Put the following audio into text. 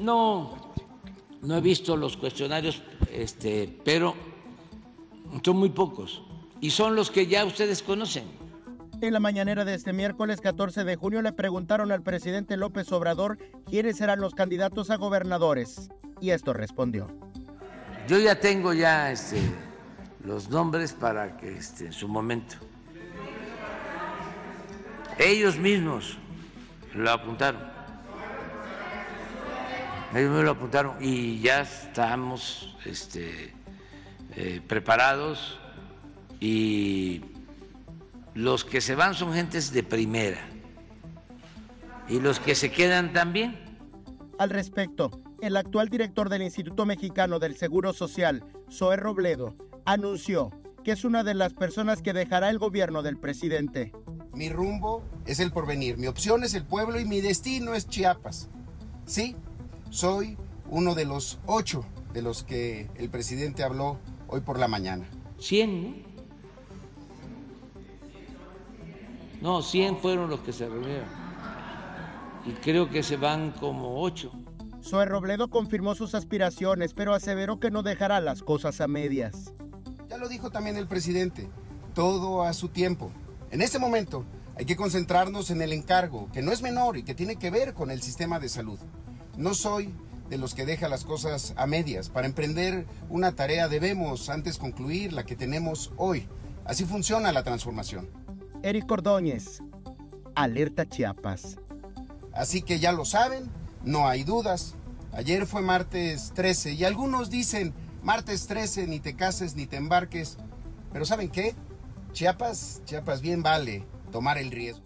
No, no he visto los cuestionarios, este, pero son muy pocos y son los que ya ustedes conocen. En la mañanera de este miércoles 14 de junio le preguntaron al presidente López Obrador quiénes serán los candidatos a gobernadores y esto respondió. Yo ya tengo ya este, los nombres para que este, en su momento ellos mismos lo apuntaron. Ellos me lo apuntaron y ya estamos este, eh, preparados y los que se van son gentes de primera y los que se quedan también. Al respecto, el actual director del Instituto Mexicano del Seguro Social, Zoé Robledo, anunció que es una de las personas que dejará el gobierno del presidente. Mi rumbo es el porvenir, mi opción es el pueblo y mi destino es Chiapas. Sí, soy uno de los ocho de los que el presidente habló hoy por la mañana. 100, ¿no? No, 100 fueron los que se reunieron. Y creo que se van como ocho. Zoe Robledo confirmó sus aspiraciones, pero aseveró que no dejará las cosas a medias. Ya lo dijo también el presidente, todo a su tiempo. En este momento hay que concentrarnos en el encargo, que no es menor y que tiene que ver con el sistema de salud. No soy de los que deja las cosas a medias. Para emprender una tarea debemos antes concluir la que tenemos hoy. Así funciona la transformación. Eric Ordóñez, Alerta Chiapas. Así que ya lo saben, no hay dudas. Ayer fue martes 13 y algunos dicen, martes 13, ni te cases ni te embarques. Pero ¿saben qué? Chiapas, Chiapas bien vale tomar el riesgo.